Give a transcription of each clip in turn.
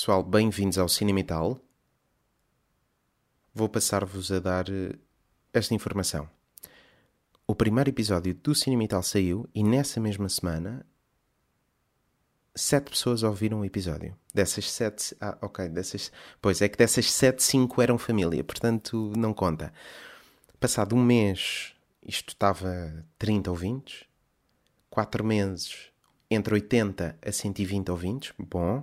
Pessoal, bem-vindos ao Cinemital. Vou passar-vos a dar eh, esta informação. O primeiro episódio do Cinemital saiu e nessa mesma semana sete pessoas ouviram o episódio. Dessas sete. Ah, ok. Dessas, pois é que dessas sete, cinco eram família, portanto não conta. Passado um mês, isto estava 30 ouvintes. Quatro meses, entre 80 a 120 ouvintes. Bom.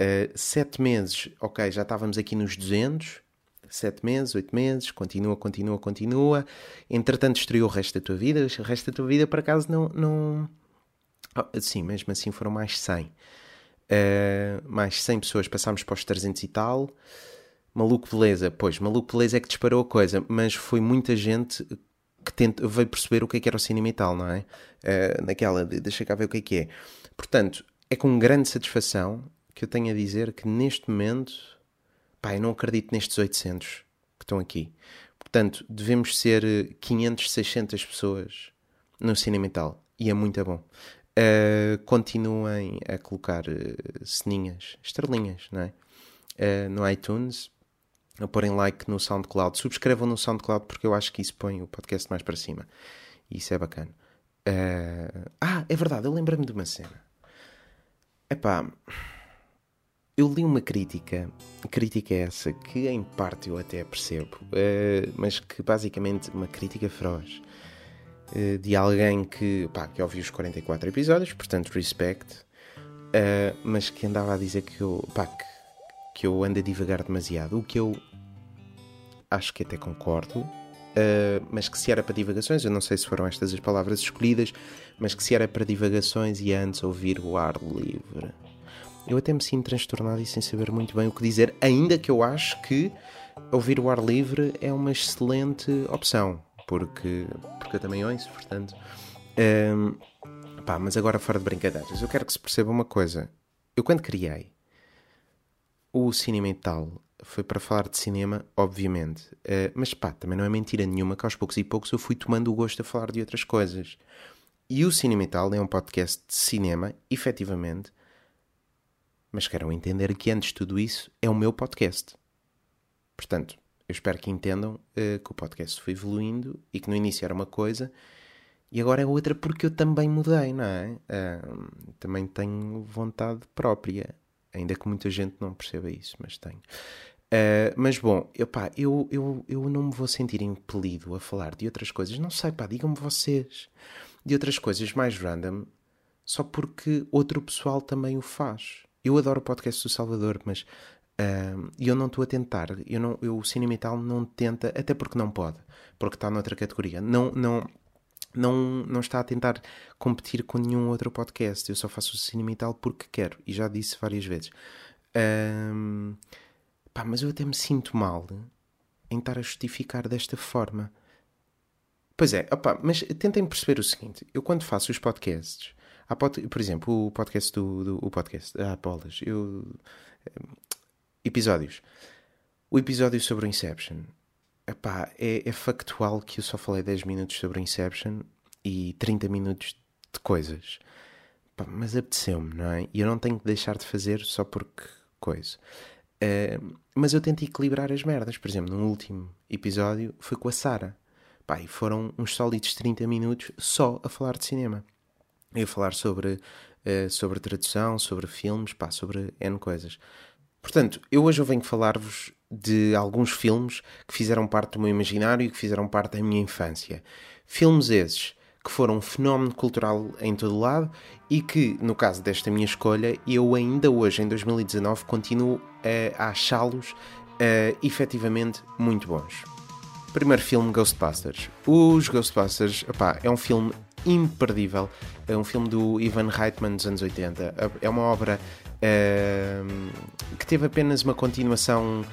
Uh, sete meses, ok, já estávamos aqui nos 200. Sete meses, oito meses, continua, continua, continua. Entretanto, estreou o resto da tua vida. O resto da tua vida, por acaso, não. não... Oh, sim, mesmo assim foram mais 100. Uh, eh, mais 100 pessoas, passámos para os 300 e tal. Maluco Beleza, pois, Maluco Beleza é que disparou a coisa, mas foi muita gente que tente, veio perceber o que é que era o cinema e tal, não é? Uh, naquela de deixa cá ver o que é que é. Portanto, é com grande satisfação que eu tenho a dizer que neste momento, pá, eu não acredito nestes 800 que estão aqui. Portanto, devemos ser 500, 600 pessoas no cinema e é muito bom. Uh, continuem a colocar uh, ceninhas, estrelinhas, não é? Uh, no iTunes, a porem like no SoundCloud. Subscrevam no SoundCloud porque eu acho que isso põe o podcast mais para cima. Isso é bacana. ah, é verdade, eu lembrei-me de uma cena. Epá, eu li uma crítica, crítica é essa que em parte eu até percebo, mas que basicamente uma crítica feroz eh, de alguém que, pá, que ouviu os 44 episódios, portanto, respect, uh, mas que andava a dizer que eu, pá, que, que eu ando a divagar demasiado, o que eu acho que até concordo, uh, mas que se era para divagações, eu não sei se foram estas as palavras escolhidas, mas que se era para divagações e antes ouvir o ar livre. Eu até me sinto transtornado e sem saber muito bem o que dizer, ainda que eu acho que ouvir o ar livre é uma excelente opção porque, porque eu também ouço, portanto. Um, pá, mas agora fora de brincadeiras, eu quero que se perceba uma coisa. Eu quando criei o Cinema e Tal foi para falar de cinema, obviamente. Uh, mas pá, também não é mentira nenhuma que aos poucos e poucos eu fui tomando o gosto a falar de outras coisas. E o Cinema e Tal é um podcast de cinema, efetivamente. Mas quero entender que antes de tudo isso é o meu podcast. Portanto, eu espero que entendam uh, que o podcast foi evoluindo e que no início era uma coisa e agora é outra porque eu também mudei, não é? Uh, também tenho vontade própria, ainda que muita gente não perceba isso, mas tenho. Uh, mas bom, eu, pá, eu, eu, eu não me vou sentir impelido a falar de outras coisas, não sei, pá, digam-me vocês, de outras coisas mais random, só porque outro pessoal também o faz. Eu adoro o podcast do Salvador, mas e eu não estou a tentar, eu não, eu, o cinema e tal não tenta, até porque não pode, porque está noutra categoria. Não, não, não, não está a tentar competir com nenhum outro podcast. Eu só faço o cinema e tal porque quero, e já disse várias vezes. Pá, mas eu até me sinto mal em estar a justificar desta forma. Pois é, opa, mas tentem perceber o seguinte: eu quando faço os podcasts, pod, por exemplo, o podcast do, do o podcast, ah, bolas, eu episódios. O episódio sobre o Inception. Epá, é, é factual que eu só falei 10 minutos sobre o Inception e 30 minutos de coisas. Epá, mas apeteceu-me, não é? E eu não tenho que deixar de fazer só porque coisa. Uh, mas eu tento equilibrar as merdas. Por exemplo, no último episódio foi com a Sara. Pá, e foram uns sólidos 30 minutos só a falar de cinema. Eu a falar sobre, uh, sobre tradução, sobre filmes, pá, sobre N coisas. Portanto, eu hoje eu venho falar-vos de alguns filmes que fizeram parte do meu imaginário e que fizeram parte da minha infância. Filmes esses que foram um fenómeno cultural em todo lado e que, no caso desta minha escolha, eu ainda hoje, em 2019, continuo a achá-los uh, efetivamente muito bons. Primeiro filme, Ghostbusters. Os Ghostbusters, opá, é um filme imperdível. É um filme do Ivan Reitman dos anos 80. É uma obra uh, que teve apenas uma continuação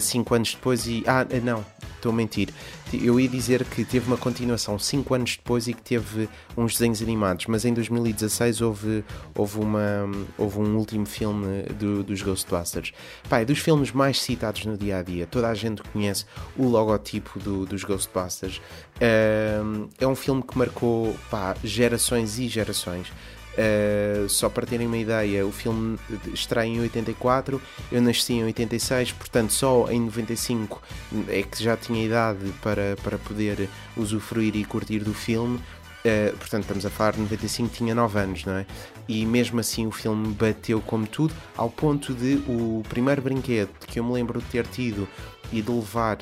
5 uh, anos depois e. Ah, não, estou a mentir. Eu ia dizer que teve uma continuação 5 anos depois e que teve uns desenhos animados, mas em 2016 houve, houve, uma, houve um último filme do, dos Ghostbusters. Pá, é dos filmes mais citados no dia a dia. Toda a gente conhece o logotipo do, dos Ghostbusters. É um filme que marcou pá, gerações e gerações. Uh, só para terem uma ideia, o filme estreia em 84, eu nasci em 86, portanto só em 95 é que já tinha idade para, para poder usufruir e curtir do filme. Uh, portanto, estamos a falar de 95, tinha 9 anos, não é? E mesmo assim o filme bateu como tudo, ao ponto de o primeiro brinquedo que eu me lembro de ter tido e de levar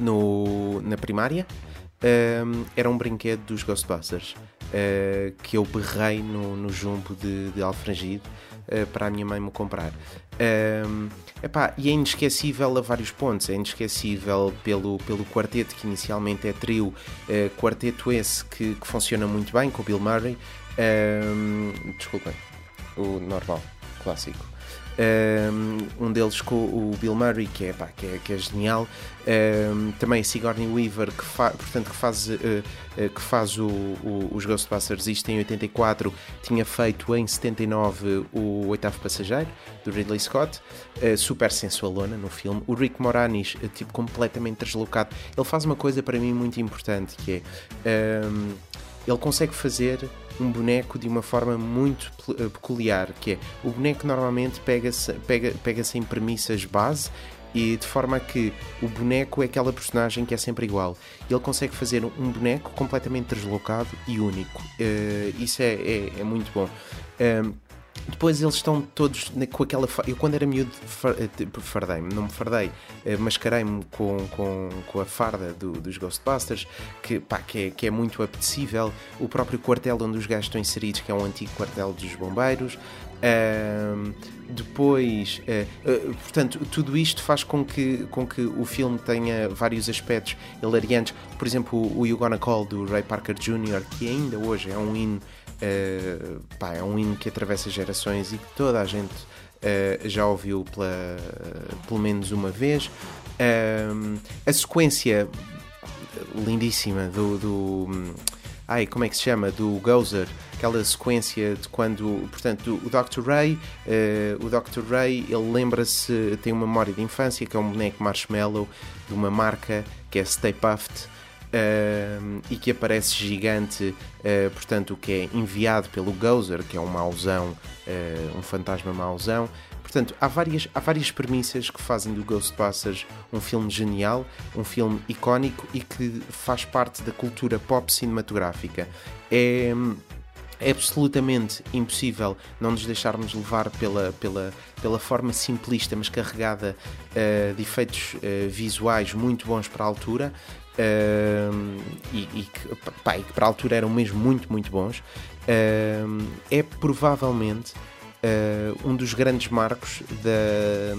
no, na primária um, era um brinquedo dos Ghostbusters uh, que eu berrei no, no jumbo de, de Alfragide uh, para a minha mãe me comprar. Um, epá, e é inesquecível a vários pontos. É inesquecível pelo, pelo quarteto, que inicialmente é trio, uh, quarteto esse que, que, funciona muito bem com o Bill Murray. Um, desculpem, o normal, clássico. Um, deles com o Bill Murray, que é, pá, que é, que é genial. Um, também a Sigourney Weaver, que, fa, portanto, que faz, uh, uh, que faz o, o, os Ghostbusters, isto em 84, tinha feito em 79 o Oitavo Passageiro, do Ridley Scott, uh, super sensualona no filme. O Rick Moranis, tipo, completamente deslocado. Ele faz uma coisa para mim muito importante, que é... Um, ele consegue fazer um boneco de uma forma muito eh, peculiar, que é o boneco normalmente pega-se pega, pega em premissas base e de forma que o boneco é aquela personagem que é sempre igual. Ele consegue fazer um boneco completamente deslocado e único. Uh, isso é, é, é, muito bom. Depois eles estão todos com aquela. Eu, quando era miúdo, eh, tipo, fardei-me, não me fardei, eh, mascarei-me com, com, com a farda do, dos Ghostbusters, que, pá, que, é, que é muito apetecível. O próprio quartel onde os gajos estão inseridos, que é um antigo quartel dos bombeiros. Uh, depois, uh, uh, portanto, tudo isto faz com que, com que o filme tenha vários aspectos hilariantes. Por exemplo, o You Gonna Call do Ray Parker Jr., que ainda hoje é um hino Uh, pá, é um hino que atravessa gerações e que toda a gente uh, já ouviu pela, uh, pelo menos uma vez. a sequência lindíssima do, do. Ai, como é que se chama? Do Gozer, aquela sequência de quando, portanto, o Dr. Ray, o Dr. Ray, ele lembra-se, tem uma memória de infância que é um boneco marshmallow de uma marca que é Stay Puft uh, e que aparece gigante, uh, portanto, que é enviado pelo Gozer, que é um mauzão, uh, um fantasma mauzão. Portanto, há várias, há várias premissas que fazem do Ghostbusters um filme genial, um filme icónico e que faz parte da cultura pop cinematográfica. É é absolutamente impossível não nos deixarmos levar pela, pela, pela forma simplista, mas carregada uh, de efeitos visuais muito bons para a altura uh, e, e, que, pá, e, que, para a altura eram mesmo muito, muito bons, uh, é provavelmente uh, um dos grandes marcos da,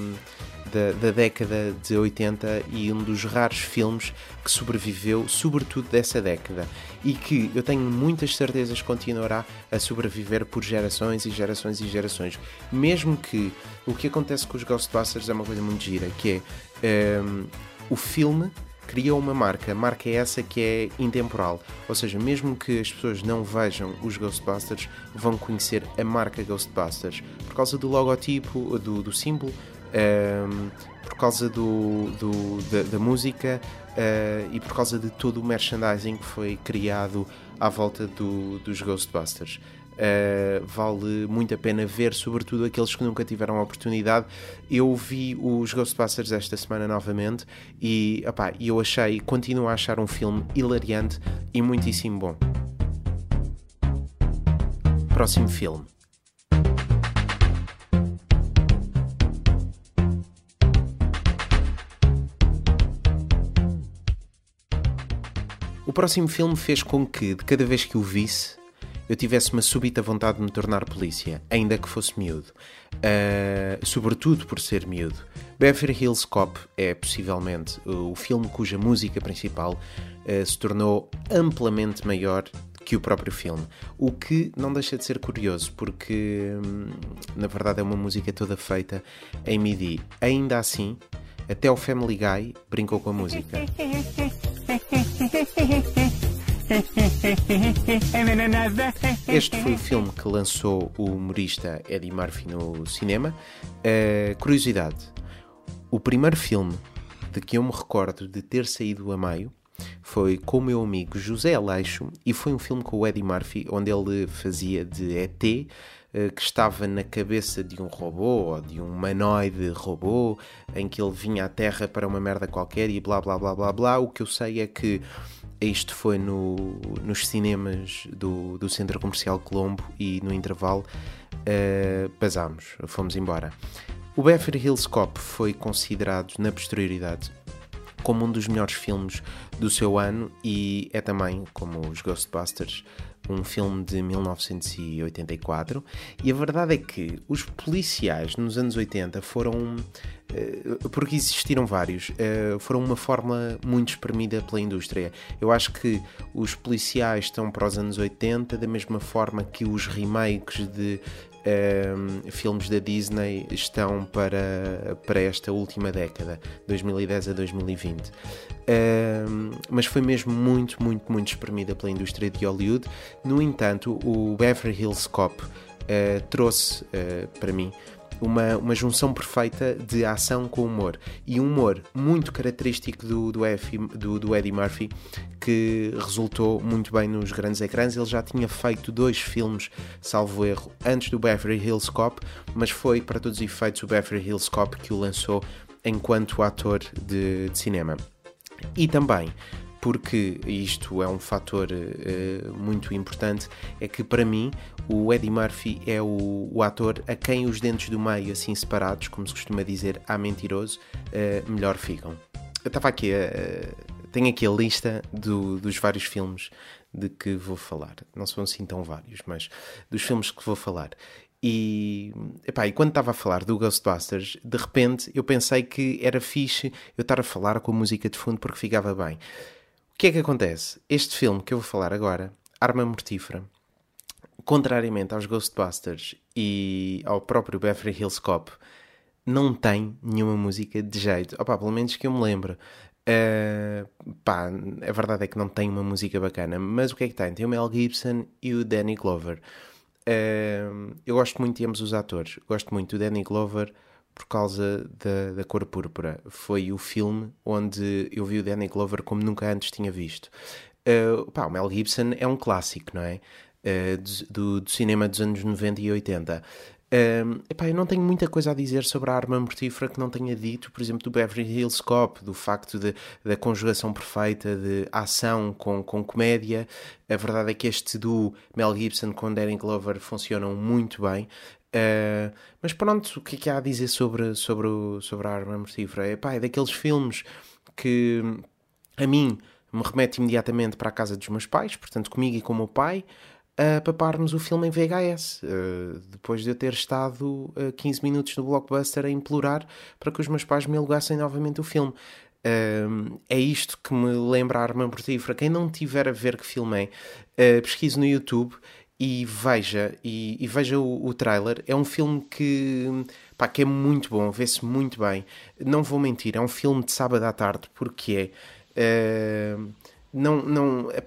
da, da, década de 80 e um dos raros filmes que sobreviveu, sobretudo dessa década, e que eu tenho muitas certezas continuará a sobreviver por gerações e gerações e gerações. Mesmo que o que acontece com os Ghostbusters é uma coisa muito gira, que é um, o filme criou uma marca, marca essa que é intemporal. Ou seja, mesmo que as pessoas não vejam os Ghostbusters, vão conhecer a marca Ghostbusters por causa do logotipo, do, do símbolo, um, ehm, por causa do, do da, da, música uh, e por causa de todo o merchandising que foi criado à volta do, dos Ghostbusters. Uh, vale muito a pena ver, sobretudo aqueles que nunca tiveram a oportunidade. Eu vi os Ghostbusters esta semana novamente e opá, eu achei, continuo a achar um filme hilariante e muitíssimo bom. Próximo filme. O próximo filme fez com que, de cada vez que o visse, eu tivesse uma súbita vontade de me tornar polícia, ainda que fosse miúdo. Uh, sobretudo por ser miúdo. Beverly Hills Cop é possivelmente o filme cuja música principal uh, se tornou amplamente maior que o próprio filme. O que não deixa de ser curioso, porque hum, na verdade é uma música toda feita em MIDI. Ainda assim, até o Family Guy brincou com a música. Este foi o filme que lançou o humorista Eddie Murphy no cinema. Uh, curiosidade: o primeiro filme de que eu me recordo de ter saído a meio foi com o meu amigo José Aleixo e foi um filme com o Eddie Murphy, onde ele fazia de ET, eh, que estava na cabeça de um robô ou de um humanoide robô, em que ele vinha à Terra para uma merda qualquer e blá blá blá blá blá. O que eu sei é que isto foi no, nos cinemas do, do Centro Comercial Colombo e no intervalo uh, basámos, fomos embora. O Beverly Hills Cop foi considerado na posterioridade como um dos melhores filmes do seu ano e é também, como os Ghostbusters, um filme de 1984. E a verdade é que os policiais nos anos 80 foram, eh, porque existiram vários, eh, foram uma fórmula muito espremida pela indústria. Eu acho que os policiais estão para os anos 80 da mesma forma que os remakes de um, filmes da Disney estão para, para esta última década, 2010 a 2020. Um, mas foi mesmo muito, muito, muito espremida pela indústria de Hollywood. No entanto, o Beverly Hills Cop uh, trouxe uh, para mim uma, uma junção perfeita de ação com humor. E um humor muito característico do, do, F, do, do Eddie Murphy, que resultou muito bem nos grandes ecrãs. Ele já tinha feito dois filmes, salvo erro, antes do Beverly Hills Cop, mas foi, para todos os efeitos, o Beverly Hills Cop que o lançou enquanto ator de, de cinema. E também porque isto é um fator uh, muito importante, é que para mim o Eddie Murphy é o, o, ator a quem os dentes do meio, assim separados, como se costuma dizer, há mentiroso, uh, melhor ficam. Eu estava aqui a. Uh, tenho aqui a lista do, dos vários filmes de que vou falar. Não são assim tão vários, mas dos filmes que vou falar. E, epá, e quando estava a falar do Ghostbusters, de repente eu pensei que era fixe eu estar a falar com a música de fundo porque ficava bem. O que é que acontece? Este filme que eu vou falar agora, Arma Mortífera, contrariamente aos Ghostbusters e ao próprio Beverly Hills Cop, não tem nenhuma música de jeito. Opa, pelo menos que eu me lembro. Uh, pá, a verdade é que não tem uma música bacana, mas o que é que tem? Tem o Mel Gibson e o Danny Glover. Uh, eu gosto muito de ambos os atores. Gosto muito do Danny Glover por causa da, da cor púrpura. Foi o filme onde eu vi o Danny Glover como nunca antes tinha visto. Uh, pá, o Mel Gibson é um clássico, não é? Uh, do, do, cinema dos anos 90 e 80. Uh, epá, eu não tenho muita coisa a dizer sobre a arma mortífera que não tenha dito, por exemplo, do Beverly Hills Cop, do facto de, da conjugação perfeita de ação com, com comédia. A verdade é que este do Mel Gibson com Danny Glover funcionam muito bem. Uh, mas pronto, o que é que há a dizer sobre, sobre, o, sobre a arma mortífera? É, pá, é daqueles filmes que a mim me remete imediatamente para a casa dos meus pais, portanto, comigo e com o meu pai, a paparmos o filme em VHS, uh, depois de eu ter estado uh, 15 minutos no blockbuster a implorar para que os meus pais me alugassem novamente o filme. Uh, é isto que me lembra a arma mortífera. Quem não tiver a ver que filme é, uh, pesquise no YouTube e veja, e, e veja o, o, trailer. É um filme que, pá, que é muito bom, vê-se muito bem. Não vou mentir, é um filme de sábado à tarde, porque é. Uh, não, não, é,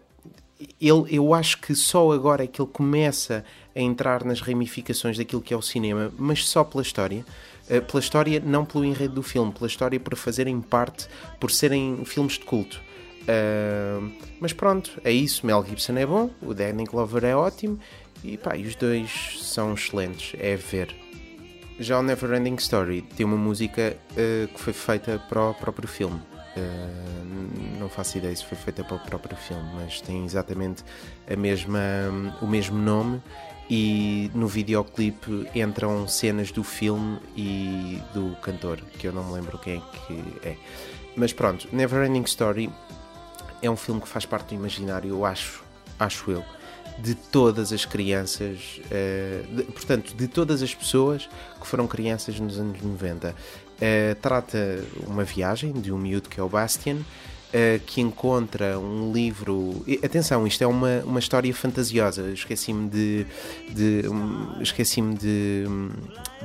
ele, eu acho que só agora é que ele começa a entrar nas ramificações daquilo que é o cinema, mas só pela história. Uh, pela história, não pelo enredo do filme, pela história por fazerem parte, por serem filmes de culto. Uh, mas pronto, é isso. Mel Gibson é bom, o Danny Glover é ótimo e, pá, e os dois são excelentes. É ver. Já o Neverending Story tem uma música uh, que foi feita para o próprio filme. Uh, não faço ideia se foi feita para o próprio filme, mas tem exatamente a mesma, o mesmo nome e no videoclipe entram cenas do filme e do cantor, que eu não me lembro quem é que é. Mas pronto, Neverending Story é um filme que faz parte do imaginário, eu acho, acho eu, de todas as crianças, uh, de, portanto, de todas as pessoas que foram crianças nos anos 90. Uh, eh, trata uma viagem de um miúdo que é o Bastian, Uh, que encontra um livro. Atenção, isto é uma, uma história fantasiosa. Esqueci-me de, de um, esqueci-me de,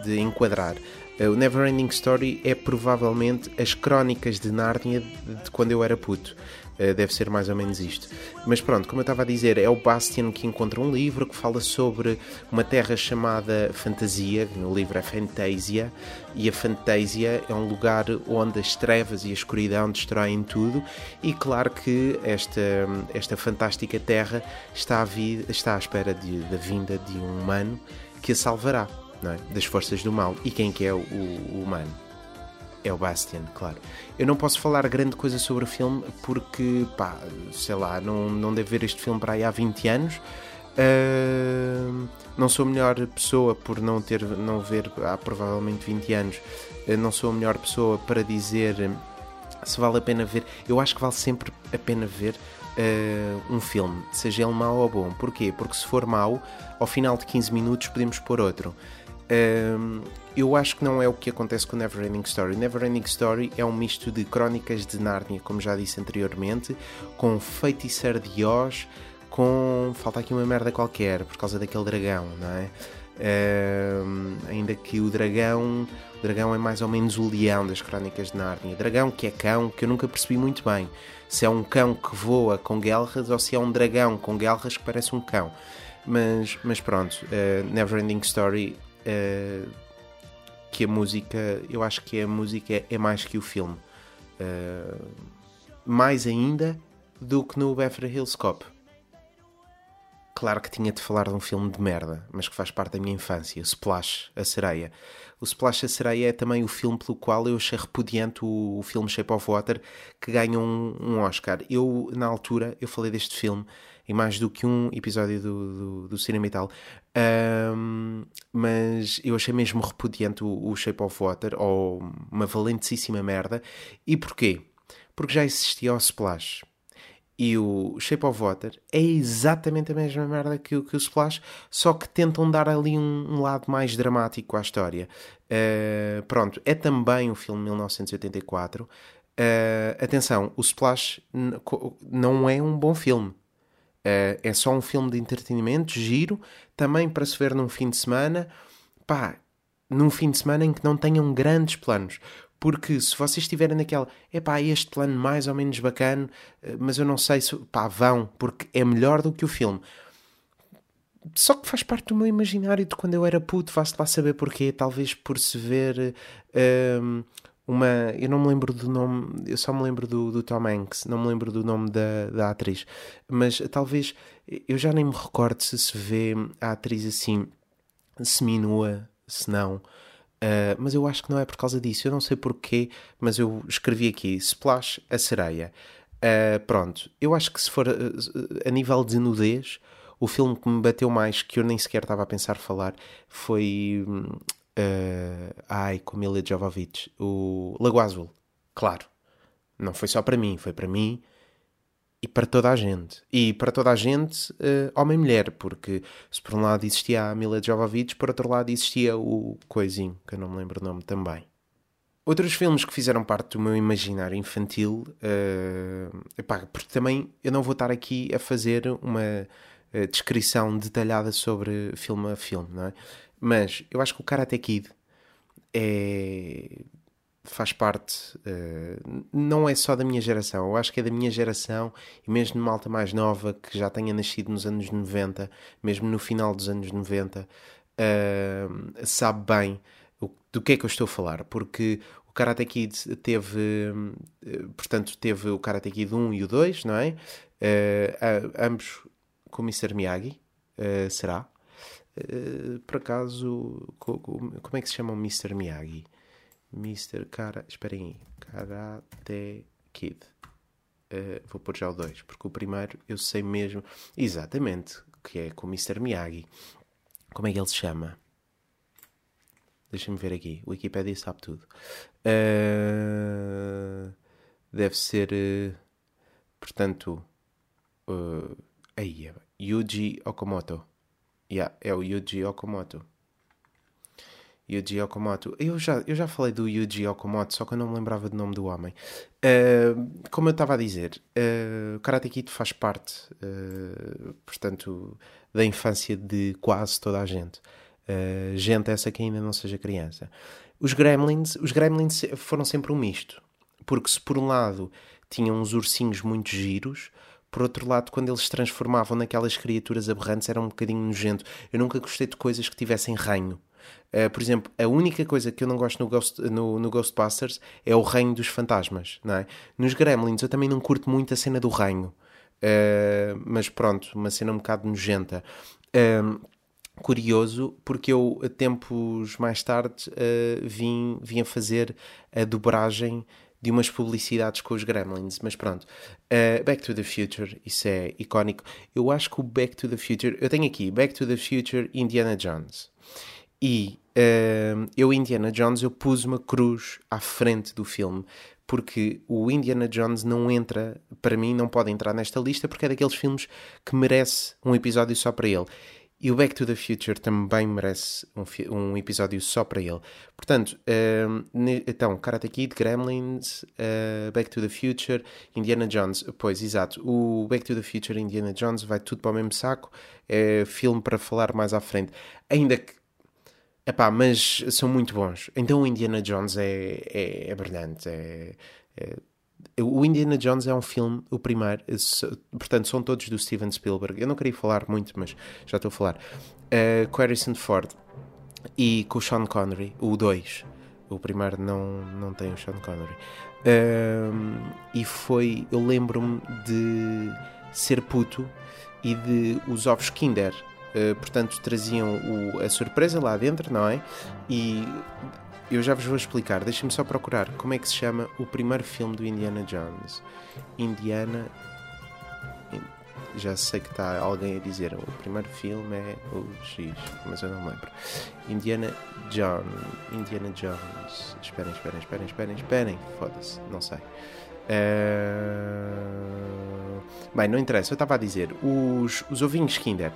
de enquadrar. Uh, o Neverending Story é provavelmente as crónicas de Nárnia de quando eu era puto Uh, deve ser mais ou menos isto. Mas pronto, como eu estava a dizer, é o Bastian que encontra um livro que fala sobre uma terra chamada Fantasia, no livro é Fantasia, e a Fantasia é um lugar onde as trevas e a escuridão destroem tudo, e claro que esta, esta fantástica terra está à, vida, está à espera de, da vinda de um humano que a salvará é? das forças do mal. E quem que é o, o humano? É o Bastian, claro. Eu não posso falar grande coisa sobre o filme porque, pá, sei lá, não, não devo ver este filme para aí há 20 anos. Uh, não sou a melhor pessoa por não ter não ver há provavelmente 20 anos. Uh, não sou a melhor pessoa para dizer se vale a pena ver. Eu acho que vale sempre a pena ver uh, um filme, seja ele mau ou bom. Porquê? Porque se for mau, ao final de 15 minutos podemos pôr outro. Um, eu acho que não é o que acontece com Neverending Story. Neverending Story é um misto de crónicas de Nárnia, como já disse anteriormente, com feiticeiro de Oz, com. falta aqui uma merda qualquer, por causa daquele dragão, não é? Um, ainda que o dragão o dragão é mais ou menos o leão das crónicas de Nárnia dragão que é cão, que eu nunca percebi muito bem se é um cão que voa com guelras ou se é um dragão com guelras que parece um cão mas, mas pronto, uh, Neverending Story uh, que a música, eu acho que a música é, é mais que o filme. Uh, mais ainda do que no Beverly Hills Cop. Claro que tinha de falar de um filme de merda, mas que faz parte da minha infância, Splash, a sereia. O Splash, a sereia é também o filme pelo qual eu achei repudiante o, o filme Shape of Water, que ganha um, um Oscar. Eu, na altura, eu falei deste filme em mais do que um episódio do, do, do cinema e tal. Um, mas eu achei mesmo repudiante o, o, Shape of Water, ou uma valentíssima merda. E porquê? Porque já existia o Splash. E o Shape of Water é exatamente a mesma merda que, que o Splash, só que tentam dar ali um, um lado mais dramático à história. Uh, pronto, é também um filme de 1984. Uh, atenção, o Splash não é um bom filme. Uh, é só um filme de entretenimento, giro, também para se ver num fim de semana, pá, num fim de semana em que não tenham grandes planos. Porque se vocês estiverem naquela, é pá, este plano mais ou menos bacana, eh, mas eu não sei se, pá, vão, porque é melhor do que o filme. Só que faz parte do meu imaginário de quando eu era puto, vá-se lá saber porquê, talvez por se ver. Uh, uma. Eu não me lembro do nome, eu só me lembro do, do Tom Hanks, não me lembro do nome da, da atriz, mas talvez eu já nem me recordo se se vê a atriz assim seminua, se não. Uh, mas eu acho que não é por causa disso, eu não sei porquê, mas eu escrevi aqui Splash a sereia. Uh, pronto, eu acho que se for uh, a nível de nudez, o filme que me bateu mais, que eu nem sequer estava a pensar falar, foi Uh, ai, com Mila Jovovich, o Lago Azul. Claro, não foi só para mim, foi para mim e para toda a gente. E para toda a gente, uh, homem e mulher, porque se por um lado existia a Mila Jovovich, por outro lado existia o Coisinho, que eu não me lembro o nome também. Outros filmes que fizeram parte do meu imaginário infantil, uh, epá, porque também eu não vou estar aqui a fazer uma uh, descrição detalhada sobre filme a filme, não é? Mas eu acho que o Karate Kid é faz parte, uh, não é só da minha geração, eu acho que é da minha geração e mesmo de malta mais nova que já tenha nascido nos anos 90, mesmo no final dos anos 90, uh, eh, sabe bem o, do que é que eu estou a falar, porque o Karate Kid teve, uh, portanto, teve o Karate Kid 1 e o 2, não é? ambos com o Mr. Miyagi, será? Por acaso, como é que se chama o Mr. Miyagi? Mr. Cara. Esperem aí. Karate Kid. Uh, vou pôr já o 2, porque o primeiro eu sei mesmo exatamente que é com o Mr. Miyagi. Como é que ele se chama? Deixa-me ver aqui. O Wikipedia sabe tudo. Uh, deve ser. Uh, portanto. Aí, Yuji Okamoto. Yeah, é o Yuji Okamoto. Yuji Okamoto. Eu já, eu já falei do Yuji Okamoto, só que eu não me lembrava do nome do homem. Uh, como eu estava a dizer, uh, Karate Kid faz parte, uh, portanto, da infância de quase toda a gente. gente essa que ainda não seja criança. Os Gremlins, os Gremlins foram sempre um misto. Porque se por um lado tinham uns ursinhos muito giros. Por outro lado, quando eles se transformavam naquelas criaturas aberrantes, era um bocadinho nojento. Eu nunca gostei de coisas que tivessem reino. Uh, por exemplo, a única coisa que eu não gosto no, Ghost, no, no, Ghostbusters é o reino dos fantasmas, não é? Nos Gremlins eu também não curto muito a cena do reino. Uh, mas pronto, uma cena um bocado nojenta. Uh, curioso, porque eu, tempos mais tarde, vim, vim a fazer a dobragem de umas publicidades com os Gremlins, mas pronto. Uh, Back to the Future, isso é icónico. Eu acho que o Back to the Future. Eu tenho aqui Back to the Future Indiana Jones. E uh, eu, Indiana Jones, eu pus uma cruz à frente do filme, porque o Indiana Jones não entra, para mim, não pode entrar nesta lista, porque é daqueles filmes que merece um episódio só para ele. E o Back to the Future também merece um, um episódio só para ele. Portanto, uh, então, Karate Kid, Gremlins, uh, Back to the Future, Indiana Jones. Pois, exato. O Back to the Future Indiana Jones vai tudo para o mesmo saco. É filme para falar mais à frente. Ainda que Epá, mas são muito bons. Então o Indiana Jones é, é, é brilhante. É, é, o Indiana Jones é um filme, o primeiro, portanto são todos do Steven Spielberg. Eu não queria falar muito, mas já estou a falar. Uh, com Harrison Ford e com o Sean Connery, o 2. O primeiro não, não tem o Sean Connery. Uh, e foi, eu lembro-me de ser puto e de os ovos Kinder portanto, traziam o, a surpresa lá dentro, não é? E eu já vos vou explicar. Deixem-me só procurar como é que se chama o primeiro filme do Indiana Jones. Indiana. Já sei que está alguém a dizer o primeiro filme é o X, mas eu não lembro. Indiana John. Indiana Jones. Esperem, esperem, esperem, esperem, esperem. Foda-se, não sei. Uh... Bem, não interessa, eu estava a dizer. Os, os ovinhos Kinder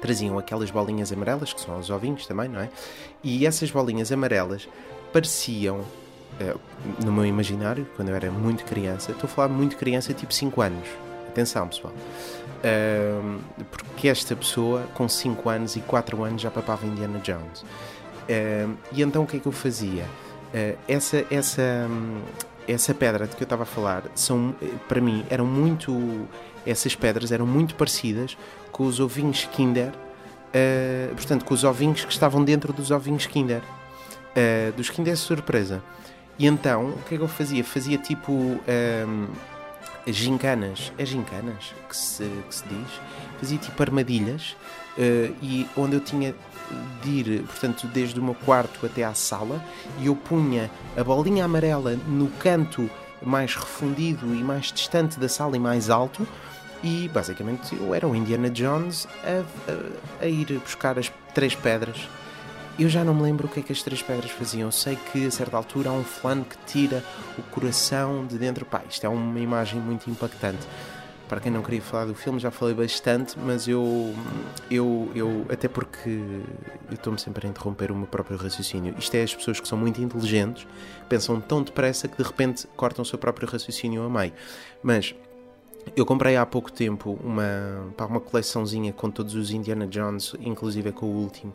traziam aquelas bolinhas amarelas, que são os ovinhos também, não é? E essas bolinhas amarelas pareciam, uh, no meu imaginário, quando eu era muito criança, estou a falar muito criança, tipo 5 anos. Atenção, pessoal. Uh, porque esta pessoa, com 5 anos e 4 anos, já papava Indiana Jones. Uh, e então o que é que eu fazia? essa, essa, essa pedra de que eu estava a falar, são, para mim, eram muito. Essas pedras eram muito parecidas com os ovinhos Kinder, uh, portanto, com os ovinhos que estavam dentro dos ovinhos Kinder, uh, dos Kinder surpresa. E então, o que é que eu fazia? Fazia tipo um, ehm, gincanas, é gincanas que se, que se diz? Fazia tipo armadilhas uh, e onde eu tinha de ir, portanto, desde o meu quarto até à sala e eu punha a bolinha amarela no canto mais refundido e mais distante da sala e mais alto e basicamente eu era o Indiana Jones a, a, a, ir buscar as três pedras. Eu já não me lembro o que é que as três pedras faziam. Eu sei que a certa altura há um flano que tira o coração de dentro. Pá, isto é uma imagem muito impactante. Para quem não queria falar do filme, já falei bastante, mas eu, eu, eu até porque eu estou-me sempre a interromper o meu próprio raciocínio. Isto é as pessoas que são muito inteligentes, pensam tão depressa que de repente cortam o seu próprio raciocínio a meio. Mas eu comprei há pouco tempo uma, pá, uma coleçãozinha com todos os Indiana Jones, inclusive com o último,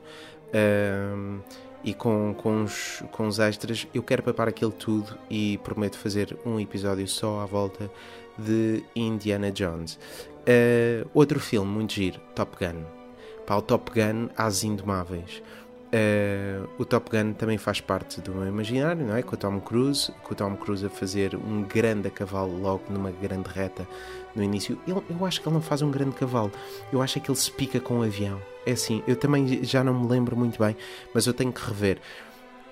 um, e com, com, os, com os extras. Eu quero papar aquilo tudo e prometo fazer um episódio só à volta de Indiana Jones. Uh, outro filme muito giro, Top Gun. Pá, o Top Gun As Indomáveis. Uh, o Top Gun também faz parte do meu imaginário, não é? Com o Tom Cruise, com o Tom Cruise a fazer um grande cavalo logo numa grande reta no início. Ele, eu acho que ele não faz um grande cavalo, eu acho que ele se pica com o um avião. É assim, eu também já não me lembro muito bem, mas eu tenho que rever.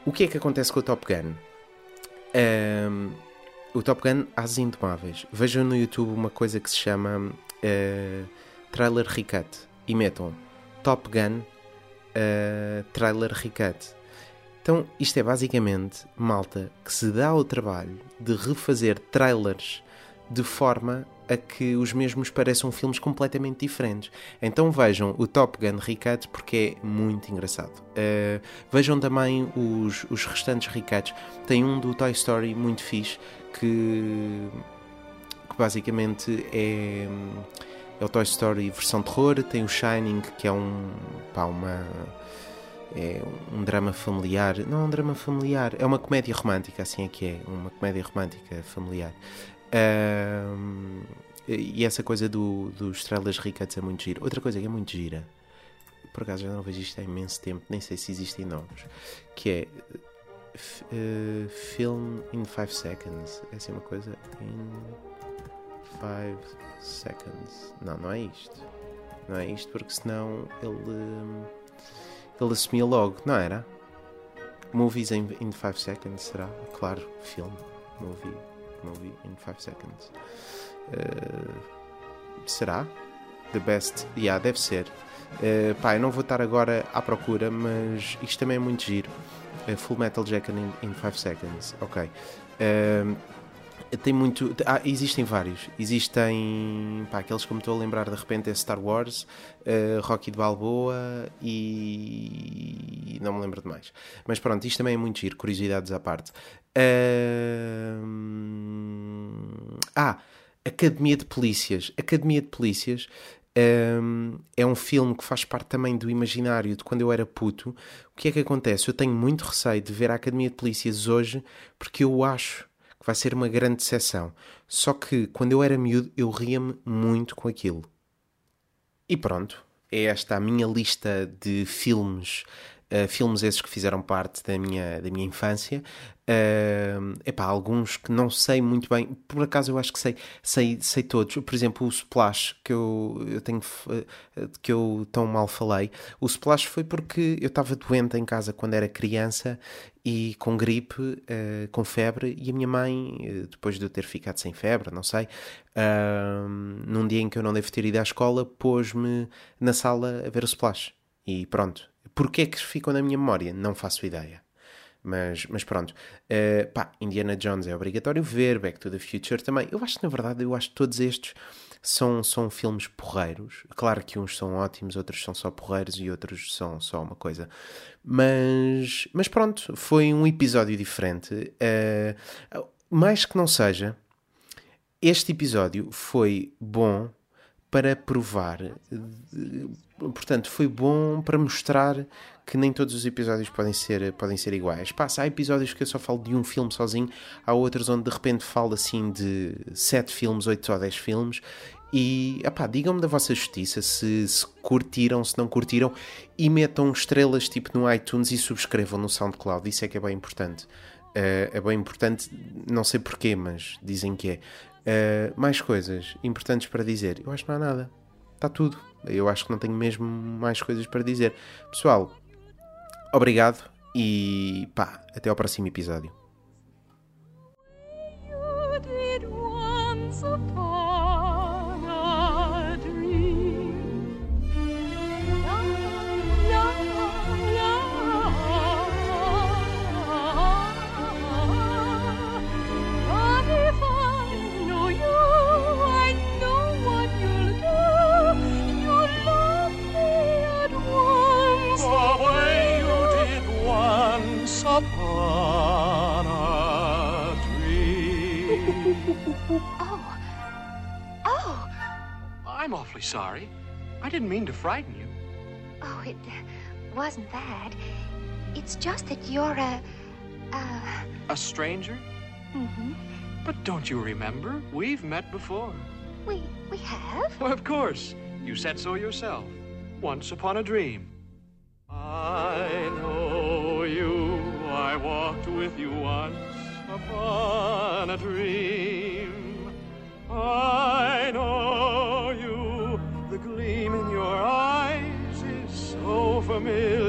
O que é que acontece com o Top Gun? Um, o Top Gun As Indomáveis. Vejam no YouTube uma coisa que se chama uh, Trailer Recut e metam Top Gun uh, trailer recut. Então, isto é basicamente malta que se dá ao trabalho de refazer trailers de forma a que os mesmos pareçam filmes completamente diferentes. Então vejam o Top Gun Recut porque é muito engraçado. Uh, vejam também os, os restantes recuts. Tem um do Toy Story muito fixe que, que basicamente é é o Toy Story versão terror, tem o Shining, que é um. pá, uma. É um drama familiar. Não é um drama familiar, é uma comédia romântica, assim é que é. Uma comédia romântica familiar. Um, e essa coisa do, dos estrelas ricas é muito gira. Outra coisa que é muito gira, por acaso já não vejo isto há imenso tempo, nem sei se existem novos, que é uh, Film in 5 Seconds. É assim uma coisa. In 5 Seconds. Não, não é isto. Não é isto porque senão ele. Ele assumia logo, não era? Movies in 5 Seconds, será? Claro, filme. Movie. Movie in 5 Seconds. Uh, será? The Best? Yeah, deve ser. Uh, pá, eu não vou estar agora à procura, mas isto também é muito giro. Uh, Full Metal Jacket in 5 Seconds. Ok. Uh, tem muito. Ah, existem vários. Existem. Pá, aqueles que me estou a lembrar de repente é Star Wars, uh, Rocky de Balboa e. não me lembro de mais. Mas pronto, isto também é muito giro, curiosidades à parte. Uh... Ah, Academia de Polícias. Academia de Polícias é um filme que faz parte também do imaginário de quando eu era puto. O que é que acontece? Eu tenho muito receio de ver a Academia de Polícias hoje porque eu acho vai ser uma grande decepção. Só que quando eu era miúdo eu ria-me muito com aquilo. E pronto, é esta a minha lista de filmes Uh, filmes esses que fizeram parte da minha, da minha infância. Uh, epá, alguns que não sei muito bem, por acaso eu acho que sei, sei, sei todos. Por exemplo, o Splash, que eu, eu tenho uh, que eu tão mal falei. O Splash foi porque eu estava doente em casa quando era criança e com gripe, uh, com febre, e a minha mãe, depois de eu ter ficado sem febre, não sei, num dia em que eu não devo ter ido à escola, pôs-me na sala a ver o Splash. E pronto, Porquê é que ficou na minha memória? Não faço ideia. Mas, mas pronto. Uh, pá, Indiana Jones é obrigatório ver, Back to the Future também. Eu acho que, na verdade, eu acho que todos estes são, são filmes porreiros. Claro que uns são ótimos, outros são só porreiros e outros são só uma coisa. Mas, mas pronto, foi um episódio diferente. Uh, mais que não seja, este episódio foi bom para provar portanto, foi bom para mostrar que nem todos os episódios podem ser, podem ser iguais. Pá, há episódios que eu só falo de um filme sozinho, há outros onde de repente falo assim de sete filmes, oito ou dez filmes. E digam-me da vossa justiça se, se, curtiram, se não curtiram e metam estrelas tipo no iTunes e subscrevam no SoundCloud. Isso é que é bem importante. Uh, é bem importante, não sei porquê, mas dizem que é. Uh, mais coisas importantes para dizer. Eu acho que não há nada. Está tudo. Eu acho que não tenho mesmo mais coisas para dizer. Pessoal, obrigado e pá, até ao próximo episódio. I'm awfully sorry. I didn't mean to frighten you. Oh, it wasn't that. It's just that you're a. a. A stranger? Mm hmm. But don't you remember? We've met before. We. we have? Well, of course. You said so yourself. Once upon a dream. I know you. I walked with you once upon a dream. I know you. The gleam in your eyes is so familiar.